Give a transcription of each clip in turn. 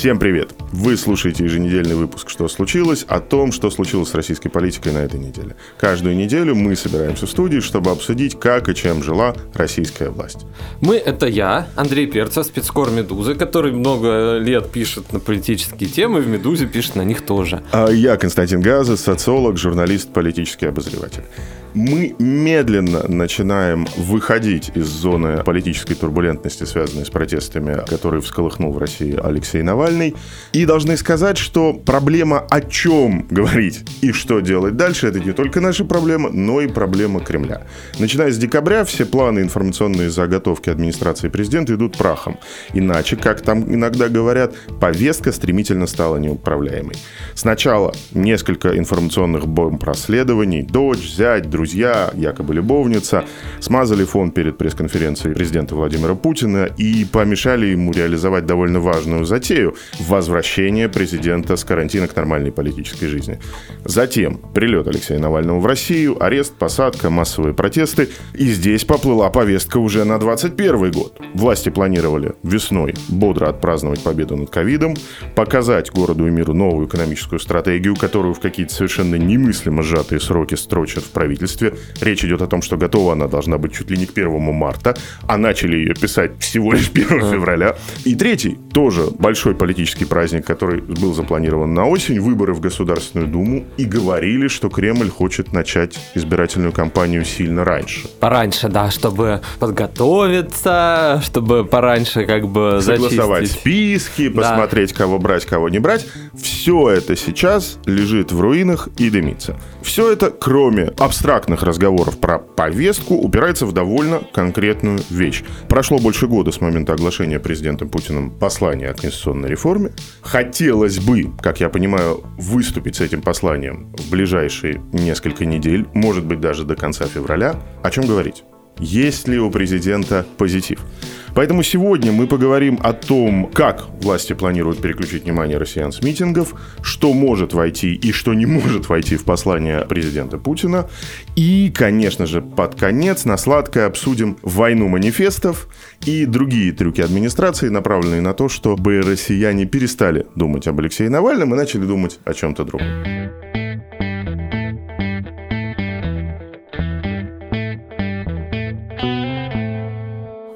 Всем привет! Вы слушаете еженедельный выпуск «Что случилось?» о том, что случилось с российской политикой на этой неделе. Каждую неделю мы собираемся в студии, чтобы обсудить, как и чем жила российская власть. Мы — это я, Андрей Перцев, спецкор «Медузы», который много лет пишет на политические темы, в «Медузе» пишет на них тоже. А я Константин Газа, социолог, журналист, политический обозреватель мы медленно начинаем выходить из зоны политической турбулентности, связанной с протестами, которые всколыхнул в России Алексей Навальный. И должны сказать, что проблема о чем говорить и что делать дальше, это не только наша проблема, но и проблема Кремля. Начиная с декабря все планы информационные заготовки администрации президента идут прахом. Иначе, как там иногда говорят, повестка стремительно стала неуправляемой. Сначала несколько информационных бомб расследований, дочь, зять, друзья, якобы любовница, смазали фон перед пресс-конференцией президента Владимира Путина и помешали ему реализовать довольно важную затею – возвращение президента с карантина к нормальной политической жизни. Затем прилет Алексея Навального в Россию, арест, посадка, массовые протесты. И здесь поплыла повестка уже на 21 год. Власти планировали весной бодро отпраздновать победу над ковидом, показать городу и миру новую экономическую стратегию, которую в какие-то совершенно немыслимо сжатые сроки строчат в правительстве правительстве. Речь идет о том, что готова она должна быть чуть ли не к 1 марта, а начали ее писать всего лишь 1 февраля. И третий, тоже большой политический праздник, который был запланирован на осень, выборы в Государственную Думу, и говорили, что Кремль хочет начать избирательную кампанию сильно раньше. Пораньше, да, чтобы подготовиться, чтобы пораньше как бы Согласовать зачистить. списки, Да. посмотреть, кого брать, кого не брать. Все это сейчас лежит в руинах и дымится. Все это, кроме абстрактных разговоров про повестку, упирается в довольно конкретную вещь. Прошло больше года с момента оглашения президентом Путиным послания о конституционной реформе. Хотелось бы, как я понимаю, выступить с этим посланием в ближайшие несколько недель, может быть, даже до конца февраля. О чем говорить? Есть ли у президента позитив? Поэтому сегодня мы поговорим о том, как власти планируют переключить внимание россиян с митингов, что может войти и что не может войти в послание президента Путина. И, конечно же, под конец на сладкое обсудим войну манифестов и другие трюки администрации, направленные на то, чтобы россияне перестали думать об Алексее Навальном и начали думать о чем-то другом.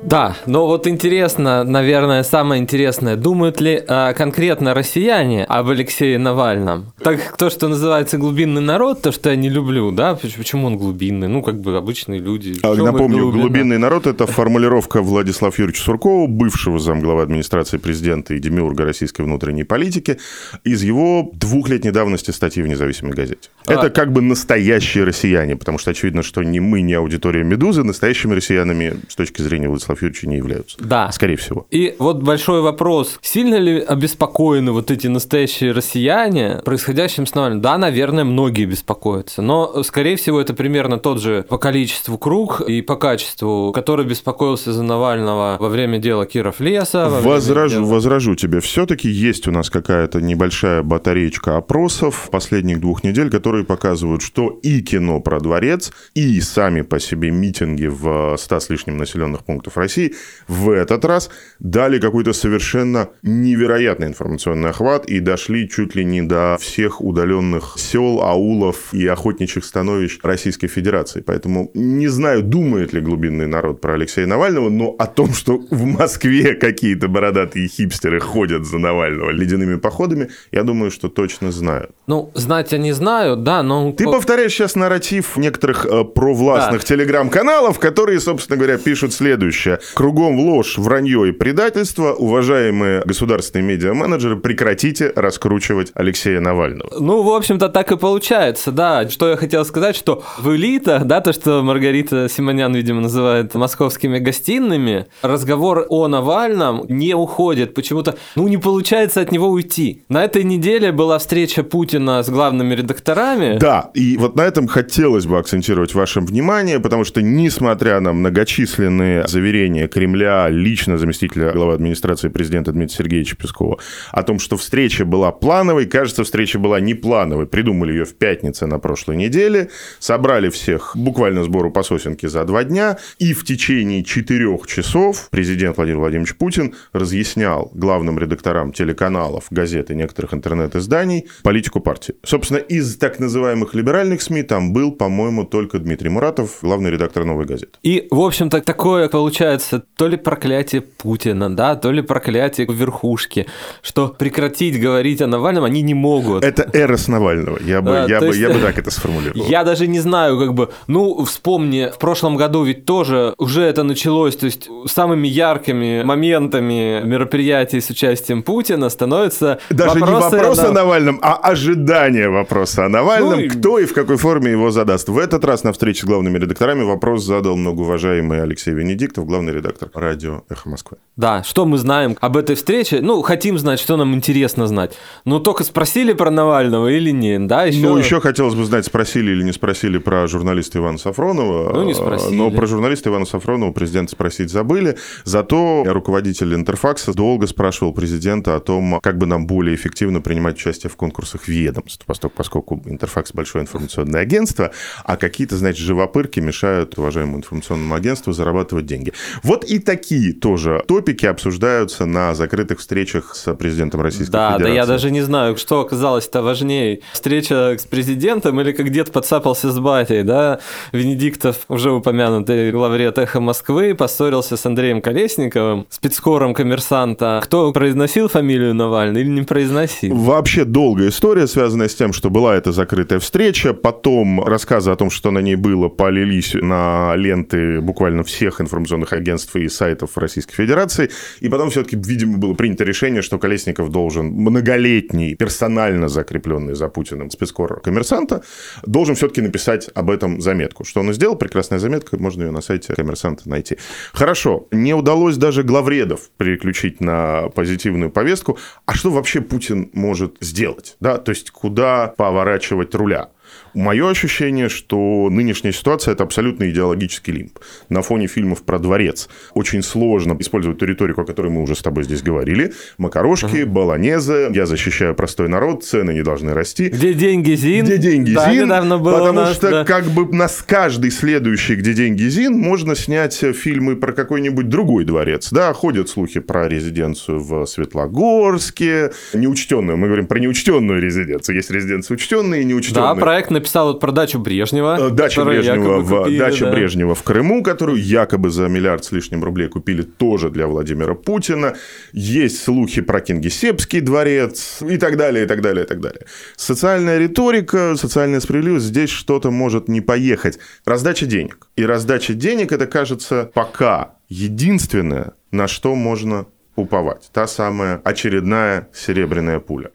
Да, но вот интересно, наверное, самое интересное, думают ли а, конкретно россияне об Алексее Навальном? Так то, что называется глубинный народ, то, что я не люблю, да, поч- почему он глубинный? Ну, как бы обычные люди. А, Напомню, глубинный народ – это формулировка Владислава Юрьевича Суркова, бывшего замглавы администрации президента и демиурга российской внутренней политики, из его двухлетней давности статьи в независимой газете. А. Это как бы настоящие россияне, потому что очевидно, что ни мы, ни аудитория «Медузы» настоящими россиянами с точки зрения Владислава Юрьевича не являются. Да. Скорее всего. И вот большой вопрос. Сильно ли обеспокоены вот эти настоящие россияне происходящим с Навальным? Да, наверное, многие беспокоятся. Но, скорее всего, это примерно тот же по количеству круг и по качеству, который беспокоился за Навального во время дела Киров Леса. Возражу, дела- возражу тебе. Все-таки есть у нас какая-то небольшая батареечка опросов последних двух недель, которые показывают, что и кино про дворец, и сами по себе митинги в 100 с лишним населенных пунктов России в этот раз дали какой-то совершенно невероятный информационный охват и дошли чуть ли не до всех удаленных сел, аулов и охотничьих становищ Российской Федерации. Поэтому не знаю, думает ли глубинный народ про Алексея Навального, но о том, что в Москве какие-то бородатые хипстеры ходят за Навального ледяными походами, я думаю, что точно знают. Ну, знать я не знаю, да, но... Ты повторяешь сейчас нарратив некоторых э, провластных Да. телеграм-каналов, которые, собственно говоря, пишут следующее. Кругом ложь, вранье и предательство. Уважаемые государственные медиа-менеджеры, прекратите раскручивать Алексея Навального. Ну, в общем-то, так и получается, да. Что я хотел сказать, что в элитах, да, то, что Маргарита Симонян, видимо, называет московскими гостиными, разговор о Навальном не уходит. Почему-то, ну, не получается от него уйти. На этой неделе была встреча Путина Путина с главными редакторами. Да, и вот на этом хотелось бы акцентировать ваше внимание, потому что, несмотря на многочисленные заверения Кремля, лично заместителя главы администрации президента Дмитрия Сергеевича Пескова, о том, что встреча была плановой, кажется, встреча была не плановой. Придумали ее в пятницу на прошлой неделе, собрали всех буквально сбору по сосенке за два дня, и в течение четырех часов президент Владимир Владимирович Путин разъяснял главным редакторам телеканалов, газет и некоторых интернет-изданий политику партии. Собственно, из так называемых либеральных СМИ там был, по-моему, только Дмитрий Муратов, главный редактор «Новой газеты». И, в общем-то, такое получается то ли проклятие Путина, да, то ли проклятие верхушки, что прекратить говорить о Навальном они не могут. Это эрос Навального. Я бы, да, я бы, есть... я бы так это сформулировал. Я даже не знаю, как бы, ну, вспомни, в прошлом году ведь тоже уже это началось, то есть самыми яркими моментами мероприятий с участием Путина становится Даже не вопрос о Навальном, а ожидание вопроса о Навальном, ну, кто и в какой форме его задаст. В этот раз на встрече с главными редакторами вопрос задал многоуважаемый Алексей Венедиктов, главный редактор радио «Эхо Москвы». Да, что мы знаем об этой встрече? Ну, хотим знать, что нам интересно знать. Ну, только спросили про Навального или нет, да? Еще... Ну, еще хотелось бы знать, спросили или не спросили про журналиста Ивана Сафронова. Ну, не спросили. Но про журналиста Ивана Сафронова президент спросить забыли. Зато руководитель Интерфакса долго спрашивал президента о том, как бы нам более эффективно принимать участие в конкурсах ведомств, поскольку Интерфакс большое информационное агентство, а какие-то, значит, живопырки мешают уважаемому информационному агентству зарабатывать деньги. Вот и такие тоже топики обсуждаются на закрытых встречах с президентом Российской да, Федерации. Да, я даже не знаю, что оказалось-то важнее. Встреча с президентом или как дед подцапался с батей, да? Венедиктов, уже упомянутый главред «Эхо Москвы», поссорился с Андреем Колесниковым, спецкором коммерсанта. Кто произносил фамилию Навальный или не произносил? Вообще долгая история, связанная с тем, что была эта закрытая встреча, потом рассказы о том, что на ней было, полились на ленты буквально всех информационных агентств и сайтов Российской Федерации, и потом все-таки, видимо, было принято решение, что Колесников должен многолетний, персонально закрепленный за Путиным спецкор коммерсанта, должен все-таки написать об этом заметку. Что он и сделал, прекрасная заметка, можно ее на сайте коммерсанта найти. Хорошо, не удалось даже главредов переключить на позитивную повестку. А что вообще Путин может сделать? Да? То есть, куда поворачивать руля? Мое ощущение, что нынешняя ситуация – это абсолютно идеологический лимб. На фоне фильмов про дворец очень сложно использовать ту риторику, о которой мы уже с тобой здесь говорили. Макарошки, uh-huh. баланезы, я защищаю простой народ, цены не должны расти. Где деньги Зин? Где деньги да, Зин? Недавно было потому нас, что да. как бы на каждый следующий «Где деньги Зин» можно снять фильмы про какой-нибудь другой дворец. Да, ходят слухи про резиденцию в Светлогорске, неучтенную. Мы говорим про неучтенную резиденцию. Есть резиденции учтенные и неучтенные. Да, проект написал вот про дачу Брежнева. Э, дача Брежнева, в, купили, дача да. Брежнева в Крыму, которую якобы за миллиард с лишним рублей купили тоже для Владимира Путина. Есть слухи про Кингисеппский дворец и так далее, и так далее, и так далее. Социальная риторика, социальная справедливость, здесь что-то может не поехать. Раздача денег. И раздача денег, это, кажется, пока единственное, на что можно уповать. Та самая очередная серебряная пуля.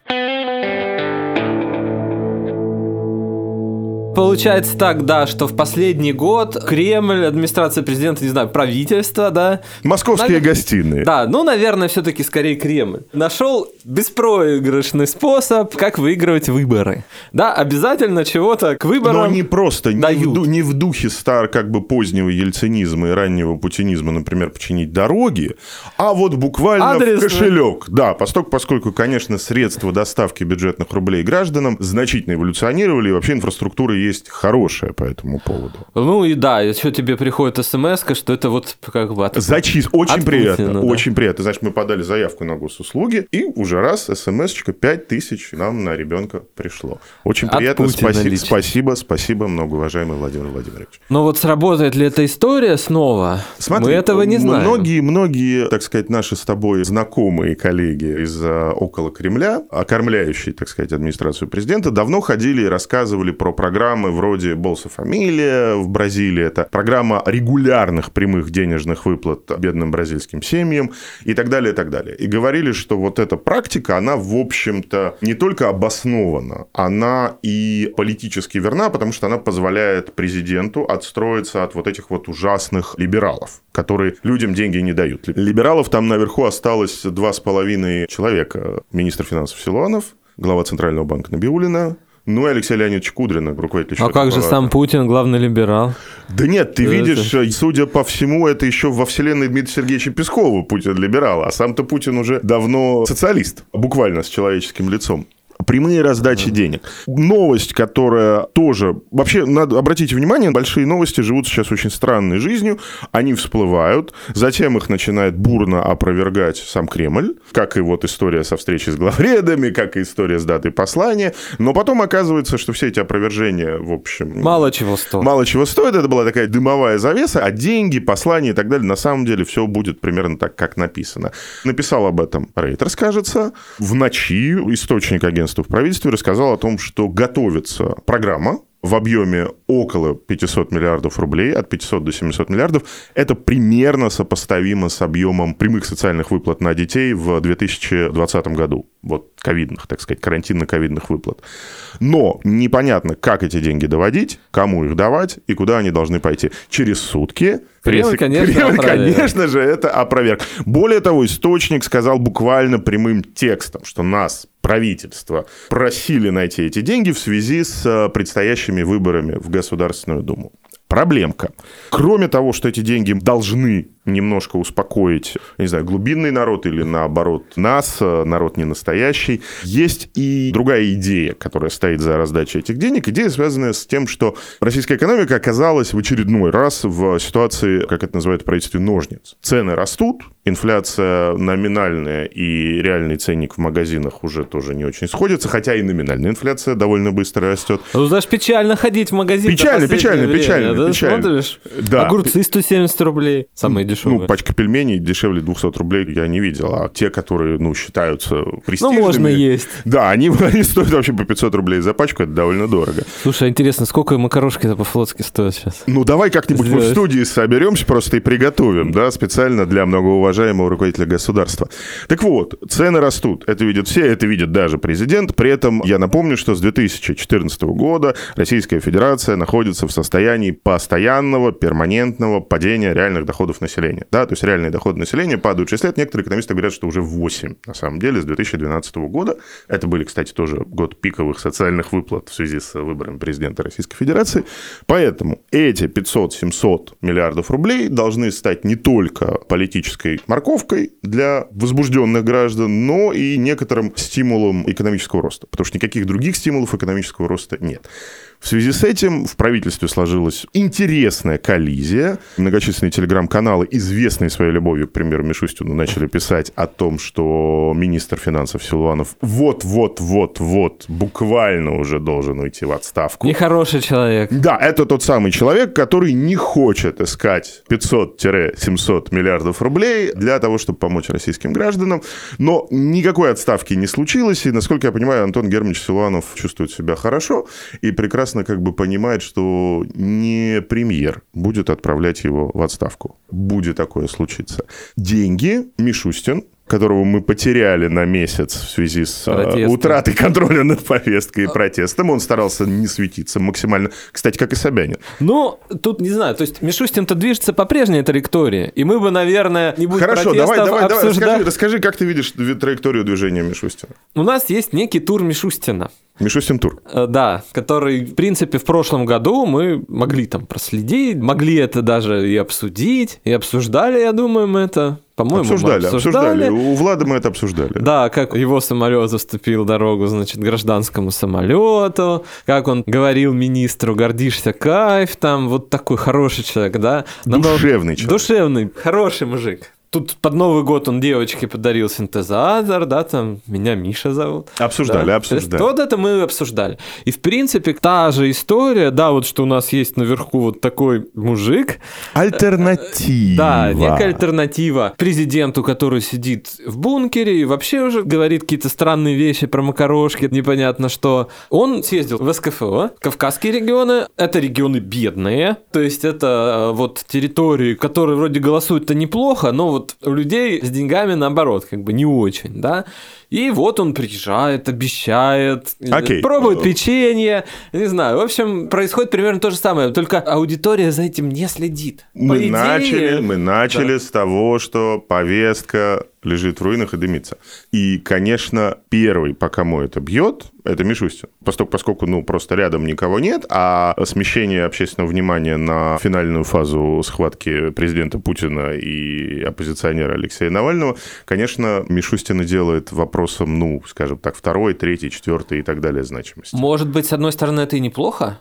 Получается так, да, что в последний год Кремль, администрация президента, не знаю, правительство, да. Московские Навер... гостиные. Да, ну, наверное, все-таки скорее Кремль. Нашел беспроигрышный способ, как выигрывать выборы. Да, обязательно чего-то к выборам Но не просто, дают. Не, в, не в духе стар, как бы позднего ельцинизма и раннего путинизма, например, починить дороги, а вот буквально Адресно. в кошелек. Да, поскольку, поскольку, конечно, средства доставки бюджетных рублей гражданам значительно эволюционировали, и вообще инфраструктура есть хорошее по этому поводу. Ну и да, еще тебе приходит смс что это вот как бы... От... Зачист... Очень от приятно, Путина, очень да. приятно. Значит, мы подали заявку на госуслуги, и уже раз смс-очка 5 тысяч нам на ребенка пришло. Очень от приятно. Путина спасибо, лично. спасибо, спасибо, многоуважаемый Владимир Владимирович. Но вот сработает ли эта история снова? Смотри, мы этого не знаем. Многие, многие, так сказать, наши с тобой знакомые коллеги из около Кремля, окормляющие, так сказать, администрацию президента, давно ходили и рассказывали про программу программы вроде Bolsa Familia в Бразилии. Это программа регулярных прямых денежных выплат бедным бразильским семьям и так далее, и так далее. И говорили, что вот эта практика, она, в общем-то, не только обоснована, она и политически верна, потому что она позволяет президенту отстроиться от вот этих вот ужасных либералов, которые людям деньги не дают. Либералов там наверху осталось два с половиной человека. Министр финансов Силуанов, глава Центрального банка Набиулина, ну и Алексей Леонидович Кудрин, руководитель А как же сам Путин, главный либерал? Да нет, ты это... видишь, судя по всему, это еще во вселенной Дмитрия Сергеевича Пескова Путин либерал, а сам-то Путин уже давно социалист, буквально с человеческим лицом прямые раздачи денег. Новость, которая тоже... Вообще, надо обратить внимание, большие новости живут сейчас очень странной жизнью. Они всплывают, затем их начинает бурно опровергать сам Кремль, как и вот история со встречей с главредами, как и история с датой послания. Но потом оказывается, что все эти опровержения, в общем... Мало чего стоят. Мало чего стоит. Это была такая дымовая завеса, а деньги, послания и так далее, на самом деле все будет примерно так, как написано. Написал об этом Рейтерс, кажется, в ночи источник агентства в правительстве рассказал о том, что готовится программа в объеме около 500 миллиардов рублей, от 500 до 700 миллиардов, это примерно сопоставимо с объемом прямых социальных выплат на детей в 2020 году. Вот ковидных, так сказать, карантинно-ковидных выплат. Но непонятно, как эти деньги доводить, кому их давать и куда они должны пойти. Через сутки Кремль, конечно, Кремль, конечно же, это опроверг. Более того, источник сказал буквально прямым текстом, что нас, правительство, просили найти эти деньги в связи с э, предстоящими выборами в Государственную Думу. Проблемка. Кроме того, что эти деньги должны немножко успокоить, не знаю, глубинный народ или наоборот нас, э, народ не настоящий. Есть и другая идея, которая стоит за раздачей этих денег. Идея, связанная с тем, что российская экономика оказалась в очередной раз в ситуации, как это называют в правительстве, ножниц. Цены растут, инфляция номинальная и реальный ценник в магазинах уже тоже не очень сходятся, хотя и номинальная инфляция довольно быстро растет. Ну, знаешь, печально ходить в магазин. Печально, печально, время, печально, да? печально. Смотришь? Да. Огурцы 170 рублей, самые дешевые дешевые. Ну, пачка пельменей дешевле 200 рублей я не видел. А те, которые, ну, считаются престижными... Ну, можно есть. Да, они, они стоят вообще по 500 рублей за пачку, это довольно дорого. Слушай, а интересно, сколько макарошки-то по-флотски стоят сейчас? Ну, давай как-нибудь мы в студии соберемся просто и приготовим, да, специально для многоуважаемого руководителя государства. Так вот, цены растут. Это видят все, это видит даже президент. При этом я напомню, что с 2014 года Российская Федерация находится в состоянии постоянного, перманентного падения реальных доходов населения населения. Да? То есть реальные доходы населения падают 6 лет. Некоторые экономисты говорят, что уже 8 на самом деле с 2012 года. Это были, кстати, тоже год пиковых социальных выплат в связи с выборами президента Российской Федерации. Поэтому эти 500-700 миллиардов рублей должны стать не только политической морковкой для возбужденных граждан, но и некоторым стимулом экономического роста. Потому что никаких других стимулов экономического роста нет. В связи с этим в правительстве сложилась интересная коллизия. Многочисленные телеграм-каналы, известные своей любовью к премьеру Мишустину, начали писать о том, что министр финансов Силуанов вот-вот-вот-вот буквально уже должен уйти в отставку. Нехороший человек. Да, это тот самый человек, который не хочет искать 500-700 миллиардов рублей для того, чтобы помочь российским гражданам. Но никакой отставки не случилось, и, насколько я понимаю, Антон Германович Силуанов чувствует себя хорошо и прекрасно прекрасно как бы понимает, что не премьер будет отправлять его в отставку. Будет такое случиться. Деньги Мишустин которого мы потеряли на месяц в связи с а, Протесты. утратой контроля над повесткой и протестом. Он старался не светиться максимально. Кстати, как и Собянин. Ну, тут не знаю. То есть Мишустин-то движется по прежней траектории. И мы бы, наверное, не будем Хорошо, давай, давай, обсуждать... давай расскажи, расскажи, как ты видишь траекторию движения Мишустина. У нас есть некий тур Мишустина. Мишустин тур. Э, да, который, в принципе, в прошлом году мы могли там проследить, могли это даже и обсудить, и обсуждали, я думаю, мы это по-моему, обсуждали, обсуждали, обсуждали. У Влада мы это обсуждали. Да, как его самолет заступил дорогу, значит, гражданскому самолету, как он говорил министру, гордишься, кайф, там, вот такой хороший человек, да. Душевный человек. Душевный, хороший мужик. Тут под Новый год он девочке подарил синтезатор, да, там, меня Миша зовут. Обсуждали, да. обсуждали. Вот это мы обсуждали. И, в принципе, та же история, да, вот что у нас есть наверху вот такой мужик. Альтернатива. Да, некая альтернатива президенту, который сидит в бункере и вообще уже говорит какие-то странные вещи про макарошки, непонятно что. Он съездил в СКФО. Кавказские регионы — это регионы бедные, то есть это э, вот территории, которые вроде голосуют-то неплохо, но вот вот у людей с деньгами наоборот, как бы не очень, да. И вот он приезжает, обещает, okay. пробует печенье, не знаю. В общем, происходит примерно то же самое, только аудитория за этим не следит. Мы идее... начали, мы начали да. с того, что повестка лежит в руинах и дымится. И, конечно, первый, по кому это бьет, это Мишустин. Поскольку, поскольку, ну, просто рядом никого нет, а смещение общественного внимания на финальную фазу схватки президента Путина и оппозиционера Алексея Навального, конечно, Мишустина делает вопросом, ну, скажем так, второй, третий, четвертый и так далее значимости. Может быть, с одной стороны, это и неплохо?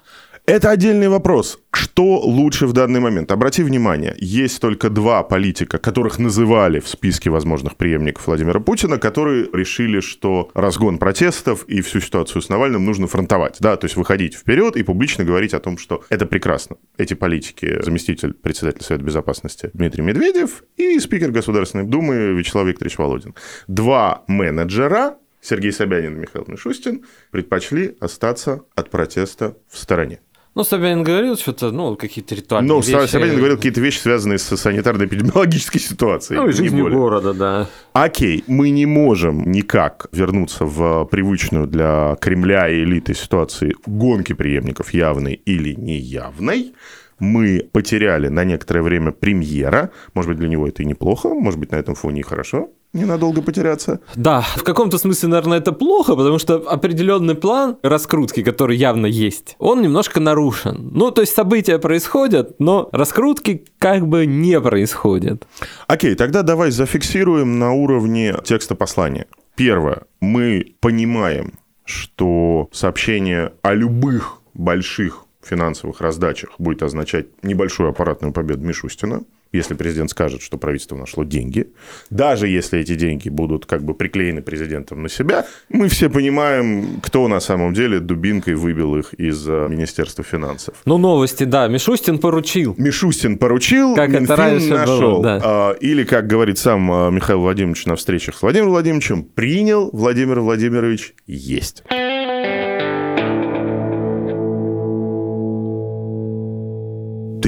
Это отдельный вопрос. Что лучше в данный момент? Обрати внимание, есть только два политика, которых называли в списке возможных преемников Владимира Путина, которые решили, что разгон протестов и всю ситуацию с Навальным нужно фронтовать. Да, то есть выходить вперед и публично говорить о том, что это прекрасно. Эти политики, заместитель председателя Совета Безопасности Дмитрий Медведев и спикер Государственной Думы Вячеслав Викторович Володин. Два менеджера, Сергей Собянин и Михаил Мишустин, предпочли остаться от протеста в стороне. Ну, Собянин говорил что-то, ну, какие-то ритуальные Ну, вещи. Собянин говорил какие-то вещи, связанные с санитарно-эпидемиологической ситуацией. Ну, и жизнью более. города, да. Окей, мы не можем никак вернуться в привычную для Кремля и элиты ситуации гонки преемников явной или неявной. Мы потеряли на некоторое время премьера. Может быть, для него это и неплохо, может быть, на этом фоне и хорошо ненадолго потеряться. Да, в каком-то смысле, наверное, это плохо, потому что определенный план раскрутки, который явно есть, он немножко нарушен. Ну, то есть события происходят, но раскрутки как бы не происходят. Окей, тогда давай зафиксируем на уровне текста послания. Первое. Мы понимаем, что сообщение о любых больших финансовых раздачах будет означать небольшую аппаратную победу Мишустина если президент скажет, что правительство нашло деньги, даже если эти деньги будут как бы приклеены президентом на себя, мы все понимаем, кто на самом деле дубинкой выбил их из э, Министерства финансов. Ну, новости, да. Мишустин поручил. Мишустин поручил, как Минфин это раньше нашел. Было, да. А, или, как говорит сам э, Михаил Владимирович на встречах с Владимиром Владимировичем, принял Владимир Владимирович есть.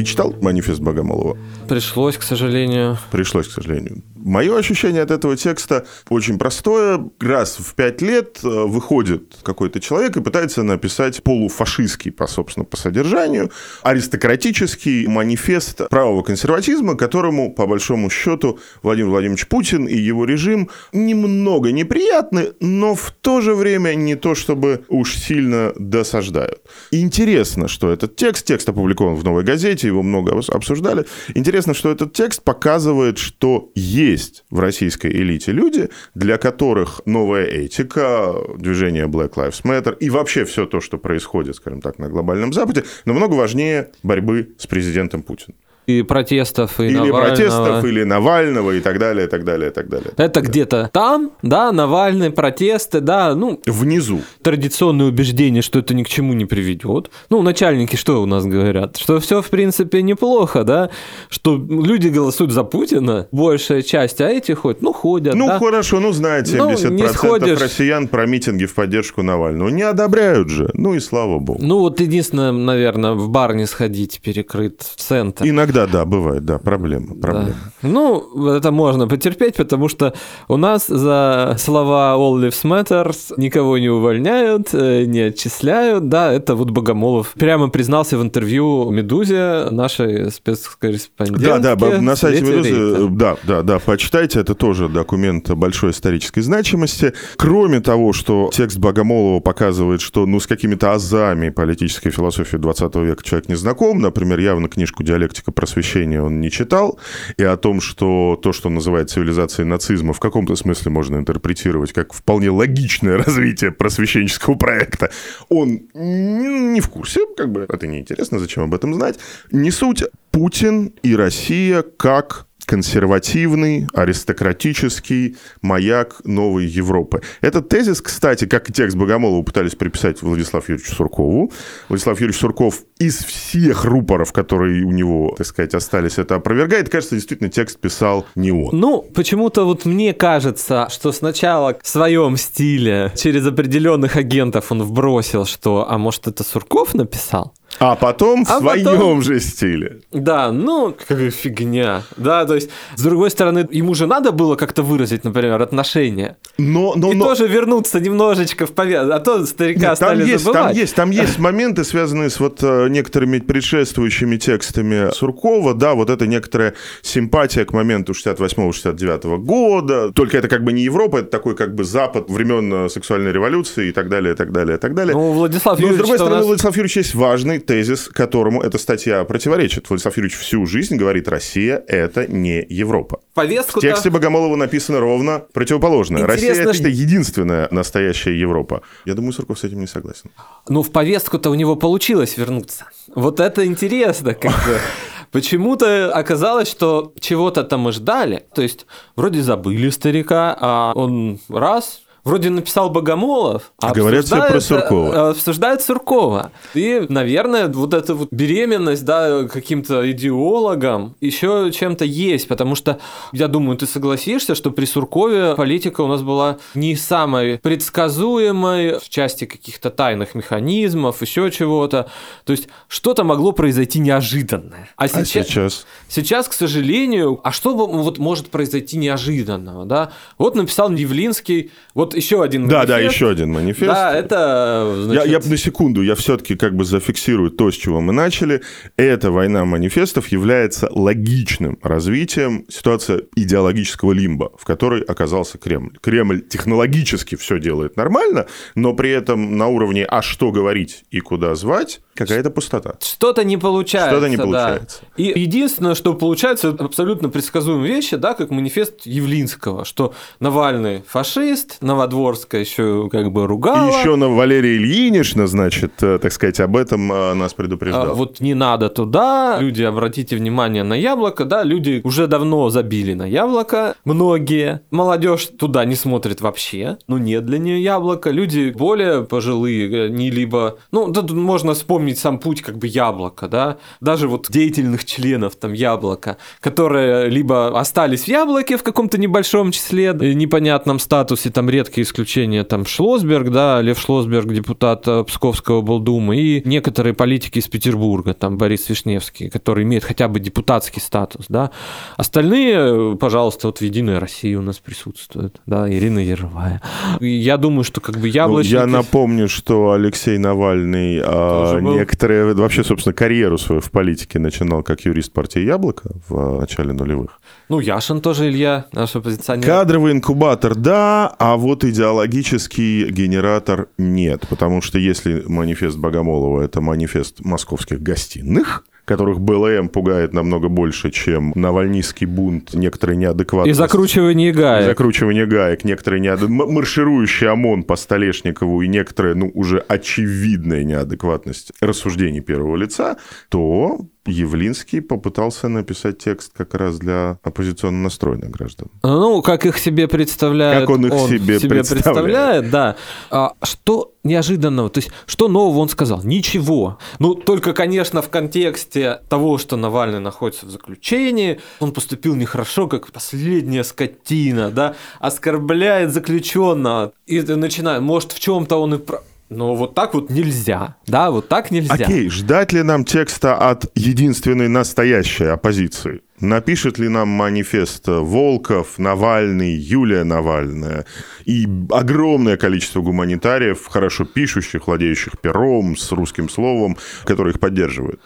Ты читал манифест Богомолова? Пришлось, к сожалению. Пришлось, к сожалению. Мое ощущение от этого текста очень простое. Раз в пять лет э, выходит какой-то человек и пытается написать полуфашистский, по, собственно, по содержанию, аристократический манифест правого консерватизма, которому, по большому счету, Владимир Владимирович Путин и его режим немного неприятны, но в то же время не то, чтобы уж сильно досаждают. Интересно, что этот текст, текст опубликован в «Новой газете», его много обсуждали. Интересно, что этот текст показывает, что есть в российской элите люди, для которых новая этика, движение Black Lives Matter и вообще все то, что происходит, скажем так, на глобальном Западе, намного важнее борьбы с президентом Путиным. И протестов, и или Навального. протестов, или Навального, и так далее, и так далее, и так далее. Это где-то там, да, Навальный, протесты, да, ну, Внизу. традиционное убеждение, что это ни к чему не приведет. Ну, начальники что у нас говорят? Что все, в принципе, неплохо, да? Что люди голосуют за Путина, большая часть, а эти ходят, ну, ходят, Ну, да? хорошо, ну, знает 70% Ну, не сходишь. россиян про митинги в поддержку Навального. Не одобряют же. Ну, и слава богу. Ну, вот единственное, наверное, в бар не сходить, перекрыт центр. Иногда, да, бывает, да, проблема, проблема. Да. Ну, это можно потерпеть, потому что у нас за слова All Lives Matter никого не увольняют, э, не отчисляют. Да, это вот Богомолов прямо признался в интервью Медузе, нашей спецкорреспондентке. Да, да, на сайте Медузы, Рейта. да, да, да, почитайте, это тоже документ большой исторической значимости. Кроме того, что текст Богомолова показывает, что ну с какими-то азами политической философии 20 века человек не знаком, например, явно книжку «Диалектика просвещения» он не читал, и о том, что то, что называют цивилизацией нацизма, в каком-то смысле можно интерпретировать как вполне логичное развитие просвещенческого проекта, он не в курсе, как бы это неинтересно, зачем об этом знать. Не суть, Путин и Россия как консервативный, аристократический маяк новой Европы. Этот тезис, кстати, как и текст Богомолова пытались приписать Владиславу Юрьевичу Суркову. Владислав Юрьевич Сурков из всех рупоров, которые у него, так сказать, остались, это опровергает. Кажется, действительно, текст писал не он. Ну, почему-то вот мне кажется, что сначала в своем стиле через определенных агентов он вбросил, что, а может, это Сурков написал? А потом в А своем потом- же стиле. Да, ну, какая фигня. Да, то есть, с другой стороны, ему же надо было как-то выразить, например, отношение. Но, но, и но... тоже вернуться немножечко в повестку, а то старика Нет, стали там есть, забывать. Там есть, там есть моменты, связанные с вот э, некоторыми предшествующими текстами Суркова, да, вот это некоторая симпатия к моменту 68-69 года, только это как бы не Европа, это такой как бы Запад времен э, сексуальной революции и так далее, и так далее, и так далее. Ну, Владислав Но, с Юрьевич, другой что у стороны, нас- у Владислава Юрьевича есть важный тезис, которому эта статья противоречит. Владислав Юрьевич всю жизнь говорит, Россия – это не Европа. В повестку-то... тексте Богомолова написано ровно противоположное. Россия Интересно, – это единственная настоящая Европа. Я думаю, Сурков с этим не согласен. Ну, в повестку-то у него получилось вернуться. Вот это интересно, как бы. Почему-то оказалось, что чего-то там мы ждали. То есть, вроде забыли старика, а он раз Вроде написал Богомолов, а Говорят все про обсуждает, Суркова. э, Обсуждает Суркова. И, наверное, вот эта вот беременность, да, каким-то идеологом еще чем-то есть, потому что, я думаю, ты согласишься, что при Суркове политика у нас была не самой предсказуемой в части каких-то тайных механизмов, еще чего-то. То есть что-то могло произойти неожиданное. А А сейчас, сейчас? К сожалению, а что вот может произойти неожиданного, да? Вот написал Явлинский, вот еще один Да, да, манифест. еще один манифест. Да, это, Я, значит, я на секунду, я все-таки как бы зафиксирую то, с чего мы начали. Эта война манифестов является логичным развитием ситуации идеологического лимба, в которой оказался Кремль. Кремль технологически все делает нормально, но при этом на уровне «а что говорить и куда звать» какая-то пустота. что-то не получается. Что-то не да. получается. И единственное, что получается, это абсолютно предсказуемые вещи, да, как манифест Явлинского, что Навальный фашист, Новодворская еще как бы И ругала. еще на Валерия Ильинична, значит, э, так сказать, об этом э, нас А, предупреждал. Вот не надо туда, люди, обратите внимание на яблоко, да, люди уже давно забили на яблоко, многие, молодежь туда не смотрит вообще, ну нет для нее яблоко, люди более пожилые, э, не либо, ну тут можно вспомнить сам путь как бы яблока, да, даже вот деятельных членов там яблока, которые либо остались в яблоке в каком-то небольшом числе, непонятном статусе, там редкие исключения, там Шлосберг, да, Лев Шлосберг, депутат э, Псковского облдумы, и некоторые политики из Петербурга, там Борис Вишневский, который имеет хотя бы депутатский статус, да. Остальные, э, пожалуйста, вот в «Единой России» у нас присутствуют, да, Ирина Яровая. Я думаю, что как бы Ну, яблочники... я напомню, что Алексей Навальный а, был. некоторые, вообще, собственно, карьеру свою в политике начинал как юрист партии «Яблоко» в а, начале нулевых. Ну, Яшин тоже Илья, наш оппозиционер. Кадровый инкубатор, да, а вот идеологический генератор нет. Потому что если манифест Богомолова – это манифест московских гостиных, которых БЛМ пугает намного больше, чем навальнистский бунт, некоторые И неадекватности. закручивание гаек. Закручивание гаек, некоторые неад... м- марширующий ОМОН по Столешникову и некоторая, ну, уже очевидная неадекватность рассуждений первого лица, то Явлинский попытался написать текст как раз для оппозиционно настроенных граждан. Ну, как их себе представляет. Как он их себе представляет. да. А что неожиданного? То есть, что нового он сказал? Ничего. Ну, только, конечно, в контексте того, что Навальный находится в заключении, он поступил нехорошо, как последняя скотина, да, оскорбляет заключенного. И ты начинаешь, может, в чем-то он и прав. Но вот так вот нельзя, да, вот так нельзя. Окей, ждать ли нам текста от единственной настоящей оппозиции? Напишет ли нам манифест Волков, Навальный, Юлия Навальная и огромное количество гуманитариев, хорошо пишущих, владеющих пером, с русским словом, которые их поддерживают?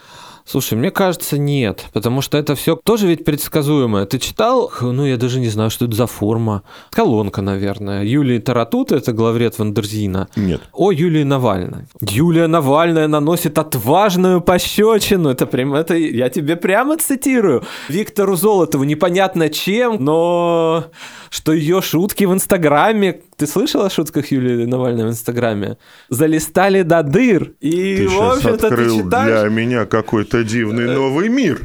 Слушай, мне кажется, нет, потому что это все тоже ведь предсказуемое. Ты читал, ну, я даже не знаю, что это за форма. Колонка, наверное. Юлии Таратут, это главред Вандерзина. Нет. О Юлии Навальной. Юлия Навальная наносит отважную пощечину. Это прям, это я тебе прямо цитирую. Виктору Золотову непонятно чем, но что ее шутки в Инстаграме, ты слышал о шутках Юлии Навальной в Инстаграме? Залистали до дыр. И, Ты в общем-то, ты открыл читаешь... для меня какой-то дивный новый мир.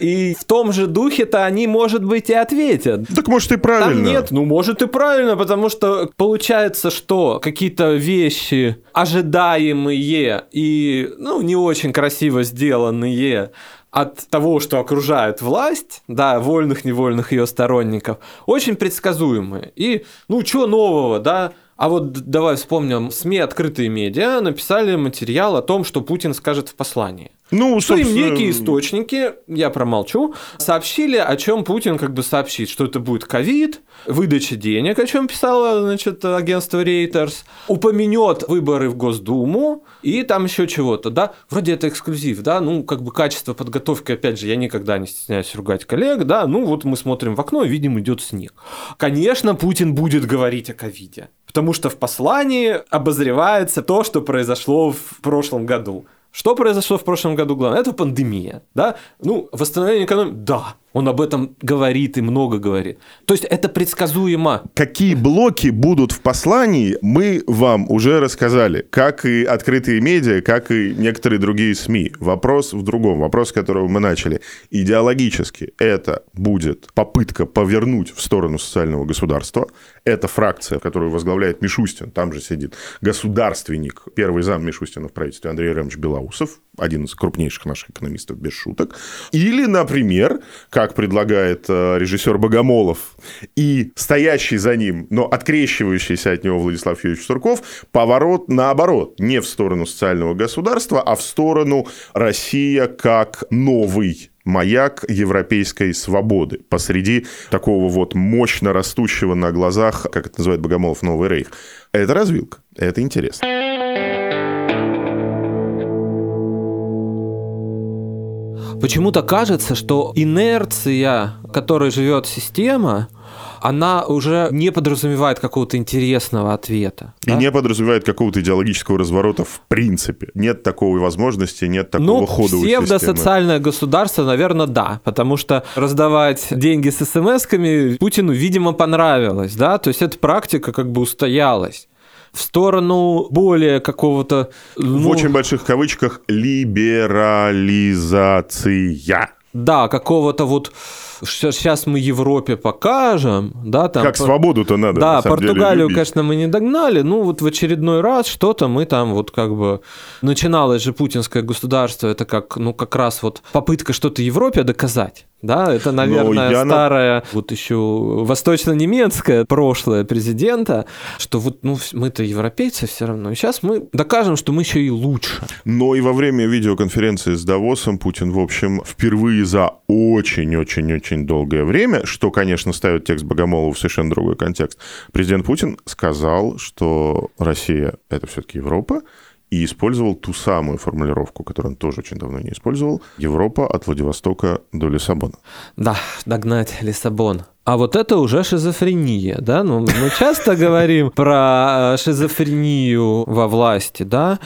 И в том же духе-то они, может быть, и ответят. Так может и правильно. Там нет, ну может и правильно, потому что получается, что какие-то вещи ожидаемые и ну не очень красиво сделанные от того, что окружает власть, да, вольных, невольных ее сторонников, очень предсказуемые. И, ну, что нового, да, А вот давай вспомним, СМИ «Открытые медиа» написали материал о том, что Путин скажет в послании. Ну, что им некие источники, я промолчу, сообщили, о чем Путин как бы сообщит, что это будет ковид, выдача денег, о чем писало, значит, агентство Reuters, упомянет выборы в Госдуму и там еще чего-то, да, вроде это эксклюзив, да, ну, как бы качество подготовки, опять же, я никогда не стесняюсь ругать коллег, да, ну, вот мы смотрим в окно и видим, идет снег. Конечно, Путин будет говорить о ковиде, потому что в послании обозревается то, что произошло в прошлом году. Что произошло в прошлом году главное? Это пандемия, да? Ну, восстановление экономики, да, он об этом говорит и много говорит. То есть это предсказуемо. Какие блоки будут в послании, мы вам уже рассказали. Как и открытые медиа, как и некоторые другие СМИ. Вопрос в другом. Вопрос, с которого мы начали. Идеологически это будет попытка повернуть в сторону социального государства. Это фракция, которую возглавляет Мишустин. Там же сидит государственник, первый зам Мишустина в правительстве Андрей Ремович Белоусов, один из крупнейших наших экономистов, без шуток. Или, например, как предлагает э, режиссер Богомолов, и стоящий за ним, но открещивающийся от него Владислав Юрьевич Сурков, поворот наоборот, не в сторону социального государства, а в сторону Россия как новый маяк европейской свободы посреди такого вот мощно растущего на глазах, как это называет Богомолов, новый рейх. Это развилка, это интересно. Почему-то кажется, что инерция, которой живет система, она уже не подразумевает какого-то интересного ответа. И да? не подразумевает какого-то идеологического разворота в принципе. Нет такой возможности, нет такого ну, хода у системы. социальное государство, наверное, да. Потому что раздавать деньги с смс-ками Путину, видимо, понравилось. Да? То есть эта практика как бы устоялась в сторону более какого-то... Ну... В очень больших кавычках либерализация. Да, какого-то вот сейчас мы Европе покажем, да, там... Как свободу-то надо, Да, Португалию, деле, конечно, мы не догнали, ну вот в очередной раз что-то мы там вот как бы... Начиналось же путинское государство, это как, ну как раз вот попытка что-то Европе доказать. Да, это, наверное, старое, на... вот еще восточно-немецкое прошлое президента, что вот ну, мы-то европейцы все равно. Сейчас мы докажем, что мы еще и лучше. Но и во время видеоконференции с Давосом Путин, в общем, впервые за очень-очень-очень долгое время, что, конечно, ставит текст Богомолова в совершенно другой контекст, президент Путин сказал, что Россия — это все-таки Европа, и использовал ту самую формулировку, которую он тоже очень давно не использовал. Европа от Владивостока до Лиссабона. Да, догнать Лиссабон. А вот это уже шизофрения, да? Ну, мы часто говорим про шизофрению во власти, да?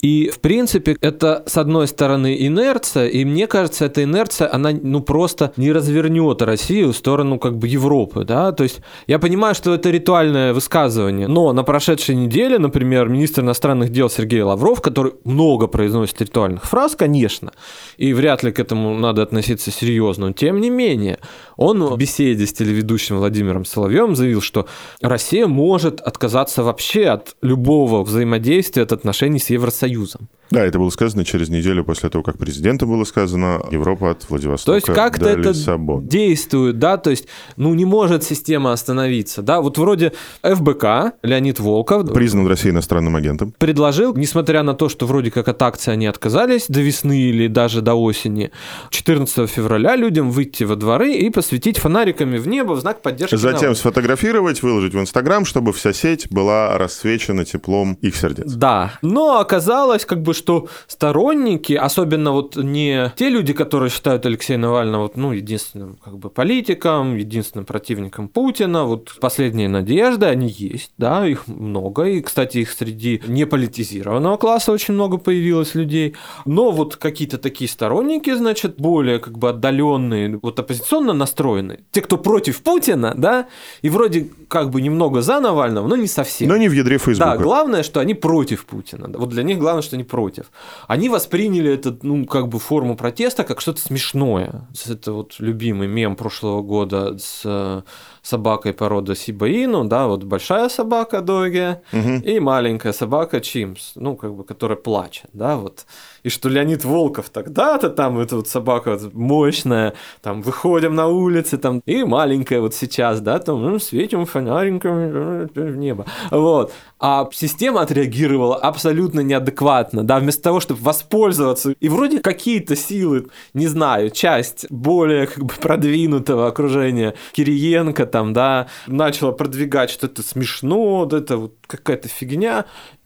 И, в принципе, это, с одной стороны, инерция, и мне кажется, эта инерция, она, ну, просто не развернет Россию в сторону, как бы, Европы, да, то есть я понимаю, что это ритуальное высказывание, но на прошедшей неделе, например, министр иностранных дел Сергей Лавров, который много произносит ритуальных фраз, конечно, и вряд ли к этому надо относиться серьезно, но тем не менее, он в беседе с телеведущим Владимиром Соловьем заявил, что Россия может отказаться вообще от любого взаимодействия, от отношений с Евросоюзом, Союзом. Да, это было сказано через неделю после того, как президенту было сказано Европа от Владивостока То есть как-то это Лиссабона. действует, да, то есть, ну, не может система остановиться, да, вот вроде ФБК, Леонид Волков... Признан Россией иностранным агентом. Предложил, несмотря на то, что вроде как от акции они отказались до весны или даже до осени, 14 февраля людям выйти во дворы и посветить фонариками в небо в знак поддержки Затем народа. сфотографировать, выложить в Инстаграм, чтобы вся сеть была рассвечена теплом их сердец. Да, но оказалось, как бы, что сторонники, особенно вот не те люди, которые считают Алексея Навального вот, ну, единственным как бы политиком, единственным противником Путина, вот последние надежды, они есть, да, их много, и, кстати, их среди неполитизированного класса очень много появилось людей, но вот какие-то такие сторонники, значит, более как бы отдаленные, вот оппозиционно настроенные, те, кто против Путина, да, и вроде как бы немного за Навального, но не совсем. Но не в ядре Фейсбука. Да, главное, что они против Путина. Вот для них главное, что они против. Они восприняли этот, ну, как бы форму протеста как что-то смешное. Это вот любимый мем прошлого года с собакой породы Сибаину, да, вот большая собака Доги Мгм. и маленькая собака Чимс, ну, как бы, которая плачет, да, вот. И что Леонид Волков тогда-то там, эта вот собака вот мощная, там, выходим на улицы, там, и маленькая вот сейчас, да, там, ну, светим фонариками э, в небо, вот. А система отреагировала абсолютно неадекватно, да, вместо того, чтобы воспользоваться, и вроде какие-то силы, не знаю, часть более как бы продвинутого окружения Кириенко там, да, начала продвигать, что это смешно, вот это вот какая-то фигня,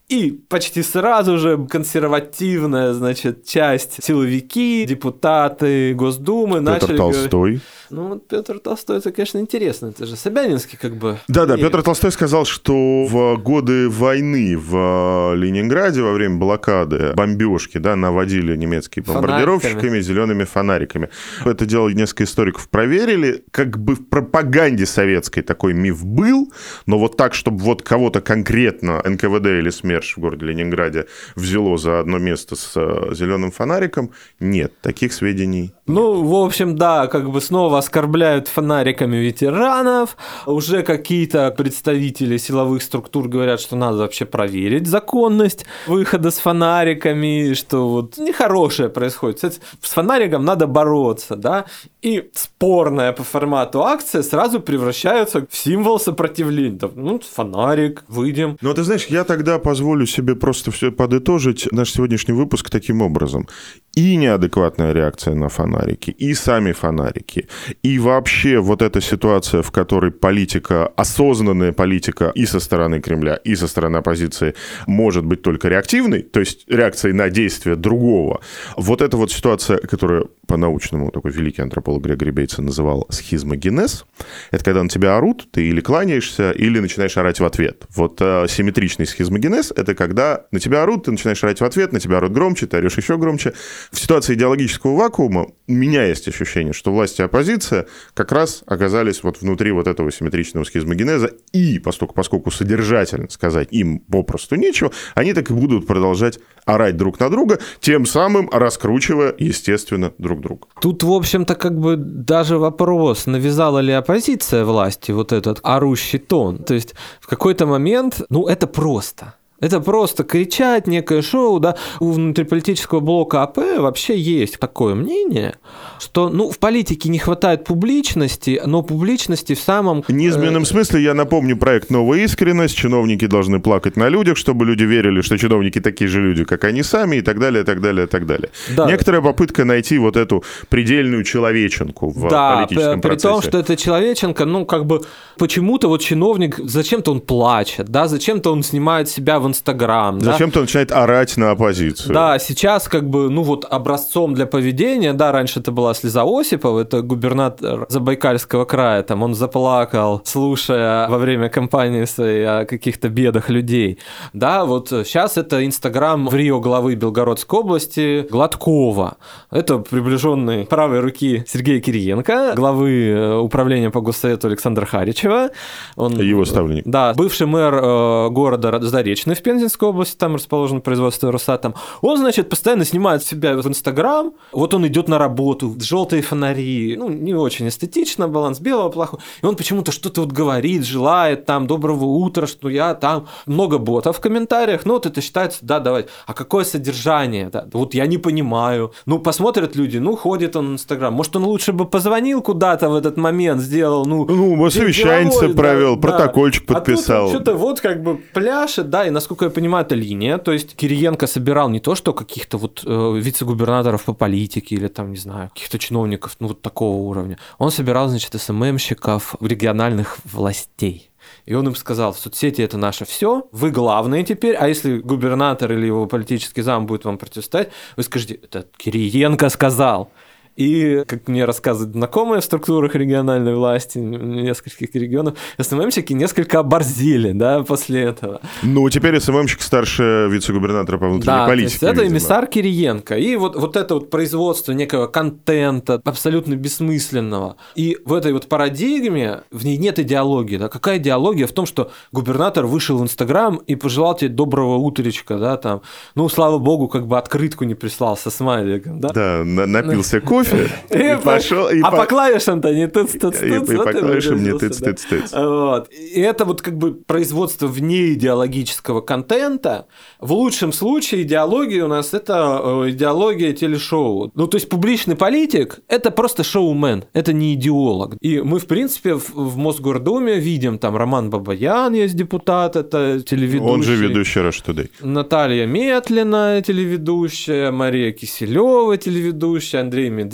и почти сразу же консервативная, значит, часть силовики, депутаты Госдумы Петр начали говорить- Толстой. Ну, вот Петр Толстой, это, конечно, интересно. Это же Собянинский, как бы. Да-да, Петр Толстой сказал, что в годы войны в Ленинграде во время блокады бомбежки, да, наводили немецкие бомбардировщиками зелеными фонариками. Это дело несколько историков проверили. Как бы в пропаганде советской такой миф был, но вот так, чтобы вот кого-то конкретно НКВД или СМЕРШ в городе Ленинграде взяло за одно место с э, зеленым фонариком, нет, таких сведений. Ну, в общем, да, как бы снова оскорбляют фонариками ветеранов. Уже какие-то представители силовых структур говорят, что надо вообще проверить законность выхода с фонариками, что вот нехорошее происходит. С фонариком надо бороться, да, и спорная по формату акция сразу превращается в символ сопротивления. Ну, фонарик, выйдем. Ну, ты знаешь, я тогда позволю себе просто все подытожить наш сегодняшний выпуск таким образом. И неадекватная реакция на фонарики, и сами фонарики, и вообще вот эта ситуация, в которой политика, осознанная политика и со стороны Кремля, и со стороны оппозиции может быть только реактивной, то есть реакцией на действия другого. Вот эта вот ситуация, которую по-научному такой великий антрополог Грегори Бейтсон называл схизмогенез, это когда на тебя орут, ты или кланяешься, или начинаешь орать в ответ. Вот э, симметричный схизмогенез – это когда на тебя орут, ты начинаешь орать в ответ, на тебя орут громче, ты орешь еще громче. В ситуации идеологического вакуума у меня есть ощущение, что власть и оппозиция как раз оказались вот внутри вот этого симметричного схизмогенеза, и поскольку, поскольку содержательно сказать им попросту нечего, они так и будут продолжать орать друг на друга, тем самым раскручивая, естественно, друг друга. Тут, в общем-то, как бы даже вопрос, навязала ли оппозиция власти вот этот орущий тон. То есть в какой-то момент, ну, это просто. Это просто кричать, некое шоу, да. У внутриполитического блока АП вообще есть такое мнение, что, ну, в политике не хватает публичности, но публичности в самом... В неизменном смысле я напомню проект «Новая искренность». Чиновники должны плакать на людях, чтобы люди верили, что чиновники такие же люди, как они сами, и так далее, и так далее, и так далее. Да. Некоторая попытка найти вот эту предельную человеченку в да, политическом при, при процессе. том, что это человеченко, ну, как бы, почему-то вот чиновник, зачем-то он плачет, да, зачем-то он снимает себя в Инстаграм, да. Зачем-то он начинает орать на оппозицию. Да, сейчас как бы, ну вот образцом для поведения, да, раньше это была слеза Осипова, это губернатор Забайкальского края, там он заплакал, слушая во время кампании своей о каких-то бедах людей. Да, вот сейчас это Инстаграм в Рио главы Белгородской области Гладкова. Это приближенный правой руки Сергея Кириенко, главы э, управления по госсовету Александра Харичева. Он, Его ставленник. да, бывший мэр э, города Заречный в Пензенской области, там расположено производство Росатом. Он, значит, постоянно снимает себя в Инстаграм. Вот он идет на работу, желтые фонари, ну, не очень эстетично, баланс белого плохой. И он почему-то что-то вот говорит, желает там доброго утра, что я там много ботов в комментариях. Ну, вот это считается, да, давай. А какое содержание? Да? Вот я не понимаю. Ну, посмотрят люди, ну, ходит он в Инстаграм. Может, он лучше бы позвонил куда-то в этот момент, сделал, ну, Ну, совещание да, провел, да. протокольчик А тут подписал. он что-то вот как бы пляшет, да, и насколько я понимаю, это линия. То есть Кириенко собирал не то, что каких-то вот э, вице-губернаторов по политике или там, не знаю, каких-то чиновников, ну, вот такого уровня. Он собирал, значит, СММщиков региональных властей. И он им сказал, в соцсети это наше все, вы главные теперь, а если губернатор или его политический зам будет вам противостоять, вы скажете, это Кириенко сказал. И, как мне рассказывают знакомые в структурах региональной власти нескольких регионов, СММщики несколько оборзели, да, после этого. Ну, теперь СММщик старше вице-губернатора по внутренней Да, то политике. есть это видимо. эмиссар Кириенко. И вот, вот это вот производство некого контента, абсолютно бессмысленного. И в этой вот парадигме в ней нет идеологии. Да? Какая идеология в том, что губернатор вышел в Инстаграм и пожелал тебе доброго утречка, да, там. Ну, слава богу, как бы открытку не прислал со смайликом, да? Да, на- напился кофе, кофе и пошел... А по клавишам-то не тыц тыц И по клавишам не тыц тыц тыц. Вот. И это вот как бы производство вне идеологического контента. В лучшем случае идеология у нас это э, идеология телешоу. Ну, то есть публичный политик – это просто шоумен, это не идеолог. И мы, в принципе, в, в Мосгордуме видим там Роман Бабаян есть депутат, это телеведущий. Он же ведущий Rush Today. Наталья Метлина, телеведущая, Мария Киселева, телеведущая, Андрей Медведев,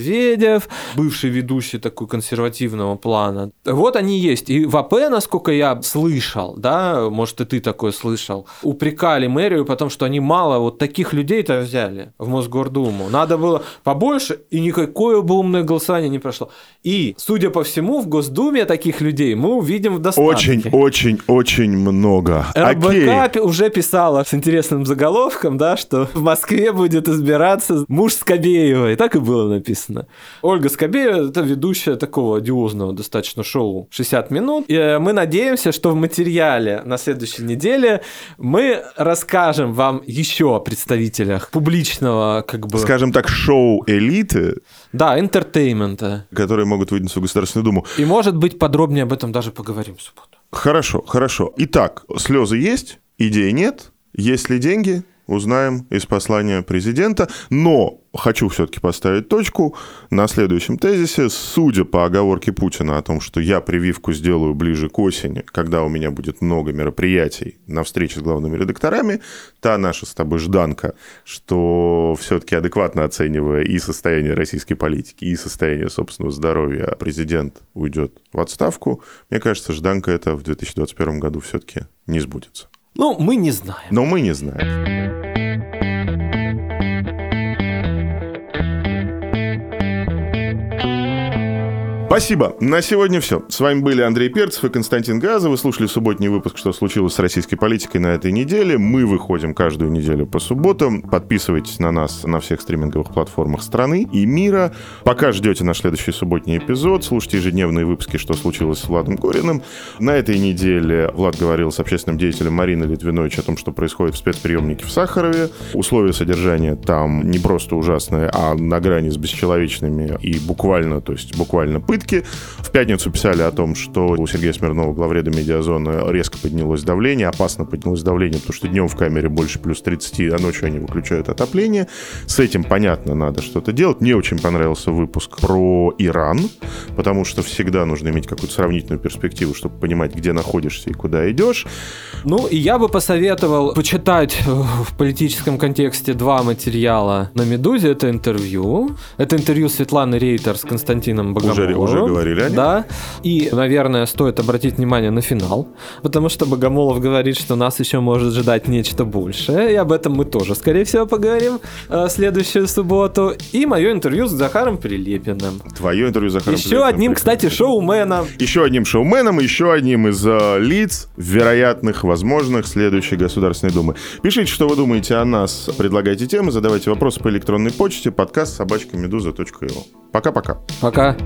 бывший ведущий такой консервативного плана. Вот они есть. И в АП, насколько я слышал, да, может, и ты такое слышал, упрекали мэрию, потому что они мало вот таких людей-то взяли в Мосгордуму. Надо было побольше, и никакое бы умное голосование не прошло. И, судя по всему, в Госдуме таких людей мы увидим в достатке. Очень, очень, очень много. РБК Окей. уже писала с интересным заголовком, да, что в Москве будет избираться муж Скобеевой. Так и было написано. Ольга Скобеева – это ведущая такого одиозного достаточно шоу «60 минут». И э, мы надеемся, что в материале на следующей неделе мы расскажем вам еще о представителях публичного как бы... Скажем так, шоу элиты, Да, entertainment а. которые могут выдвинуться в Государственную Думу. И, может быть, подробнее об этом даже поговорим в субботу. Хорошо, хорошо. Итак, слезы есть, идей нет. Есть ли деньги? Узнаем из послания президента. Но хочу все-таки поставить точку на следующем тезисе. Судя по оговорке Путина о том, что я прививку сделаю ближе к осени, когда у меня будет много мероприятий на встрече с главными редакторами, та наша с тобой жданка, что все-таки адекватно оценивая и состояние российской политики, и состояние собственного здоровья, президент уйдет в отставку, мне кажется, жданка это в 2021 году все-таки не сбудется. Ну, мы не знаем. Но мы не знаем. Спасибо. На сегодня все. С вами были Андрей Перцев и Константин Газа. Вы слушали субботний выпуск «Что случилось с российской политикой» на этой неделе. Мы выходим каждую неделю по субботам. Подписывайтесь на нас на всех стриминговых платформах страны и мира. Пока ждете наш следующий субботний эпизод, слушайте ежедневные выпуски «Что случилось с Владом Гориным». На этой неделе Влад говорил с общественным деятелем Мариной Литвинович о том, что происходит в спецприемнике в Сахарове. Условия содержания там не просто ужасные, а на грани с бесчеловечными и буквально, то есть буквально пытки. В пятницу писали о том, что у Сергея Смирнова, главреда медиазоны, резко поднялось давление, опасно поднялось давление, потому что днем в камере больше плюс 30, а ночью они выключают отопление. С этим, понятно, надо что-то делать. Мне очень понравился выпуск про Иран, потому что всегда нужно иметь какую-то сравнительную перспективу, чтобы понимать, где находишься и куда идешь. Ну, и я бы посоветовал почитать э, в политическом контексте два материала на «Медузе». Это интервью. Это интервью Светланы Рейтер с Константином Богомоловым. Уже говорили о нем? Да. И, наверное, стоит обратить внимание на финал, потому что Богомолов говорит, что нас еще может ждать нечто большее, и об этом мы тоже, скорее всего, поговорим э, следующую субботу. И мое интервью с Захаром Прилепиным. Твое интервью с Захаром Еще Прилепиным одним, прекрасно. кстати, шоуменом. Еще одним шоуменом, еще одним из э, лиц, вероятных, возможных, следующей Государственной Думы. Пишите, что вы думаете о нас, предлагайте темы, задавайте вопросы по электронной почте, подкаст собачка медуза.io. Пока-пока. Пока.